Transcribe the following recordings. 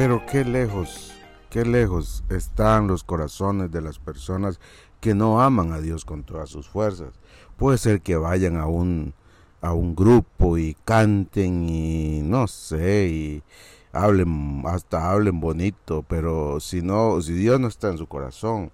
Pero qué lejos, qué lejos están los corazones de las personas que no aman a Dios con todas sus fuerzas. Puede ser que vayan a un, a un grupo y canten y no sé, y hablen, hasta hablen bonito, pero si no, si Dios no está en su corazón,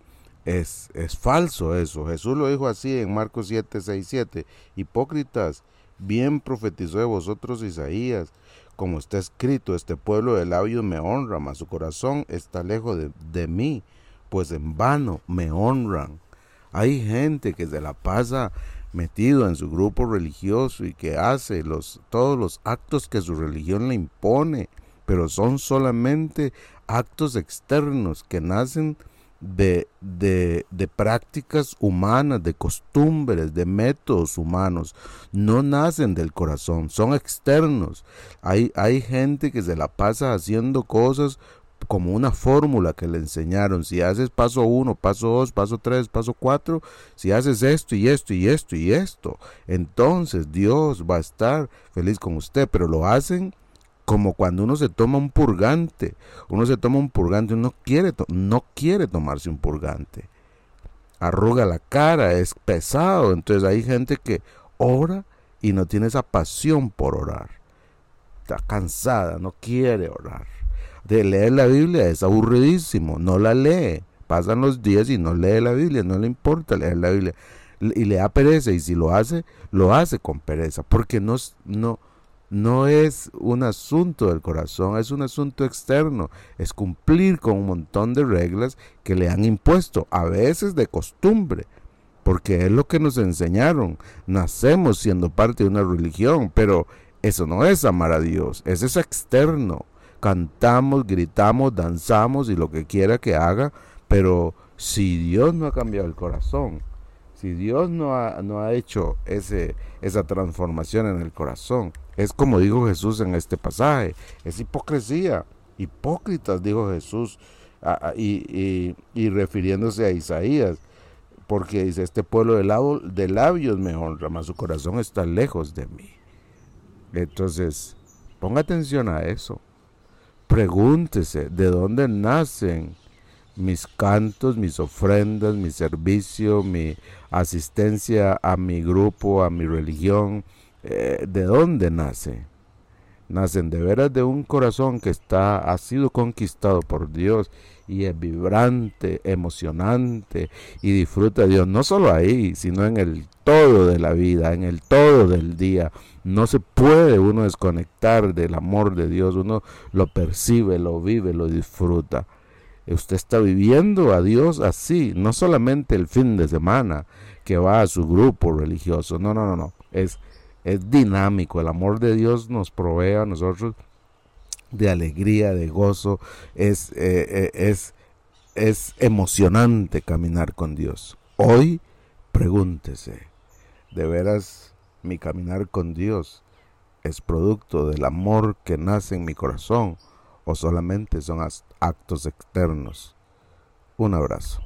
es, es falso eso. Jesús lo dijo así en Marcos 7, 6, 7. Hipócritas, bien profetizó de vosotros Isaías como está escrito, este pueblo de labios me honra, mas su corazón está lejos de, mí, pues en vano me honran. Hay gente que se la pasa metido en su grupo religioso y que hace los, todos los actos que su religión le impone, pero son solamente actos externos que nacen de, de, de, prácticas humanas, de costumbres, de métodos humanos. No nacen del corazón, son externos. Hay, hay gente que se la pasa haciendo cosas como una fórmula que le enseñaron. Si haces paso uno, paso dos, paso tres, paso cuatro, si haces esto y esto y esto y esto, entonces Dios va a estar feliz con usted, pero lo hacen como cuando uno se toma un purgante. Uno se toma un purgante, uno quiere no quiere tomarse un purgante. Arruga la cara, es pesado. Entonces hay gente que ora y no tiene esa pasión por orar. Está cansada, no quiere orar. De leer la Biblia es aburridísimo, no la lee. Pasan los días y no lee la Biblia, no le importa leer la Biblia. Y le da pereza y si lo hace, lo hace con pereza, porque no, no, no es un asunto del corazón, es un asunto externo, es cumplir con un montón de reglas que le han impuesto, a veces de costumbre, porque es lo que nos enseñaron. Nacemos siendo parte de una religión, pero eso no es amar a Dios, eso es externo. Cantamos, gritamos, danzamos y lo que quiera que haga, pero si Dios no ha cambiado el corazón, si Dios no ha, no ha hecho ese, esa transformación en el corazón, es como dijo Jesús en este pasaje, es hipocresía. Hipócritas, dijo Jesús, y, refiriéndose a Isaías, porque dice, este pueblo de, lado, de labios me honra, mas su corazón está lejos de mí. Entonces, ponga atención a eso. Pregúntese de dónde nacen mis cantos, mis ofrendas, mi servicio, mi asistencia a mi grupo, a mi religión, eh, ¿de dónde nace? Nacen de veras de un corazón que está, ha sido conquistado por Dios y es vibrante, emocionante y disfruta de Dios, no solo ahí, sino en el todo de la vida, en el todo del día. No se puede uno desconectar del amor de Dios, uno lo percibe, lo vive, lo disfruta. Usted está viviendo a Dios así, no solamente el fin de semana que va a su grupo religioso, no, no, no, no, es es dinámico. El amor de Dios nos provee a nosotros de alegría, de gozo. Es, eh, eh, es, es emocionante caminar con Dios. Hoy pregúntese, ¿de veras mi caminar con Dios es producto del amor que nace en mi corazón o solamente son actos externos? Un abrazo.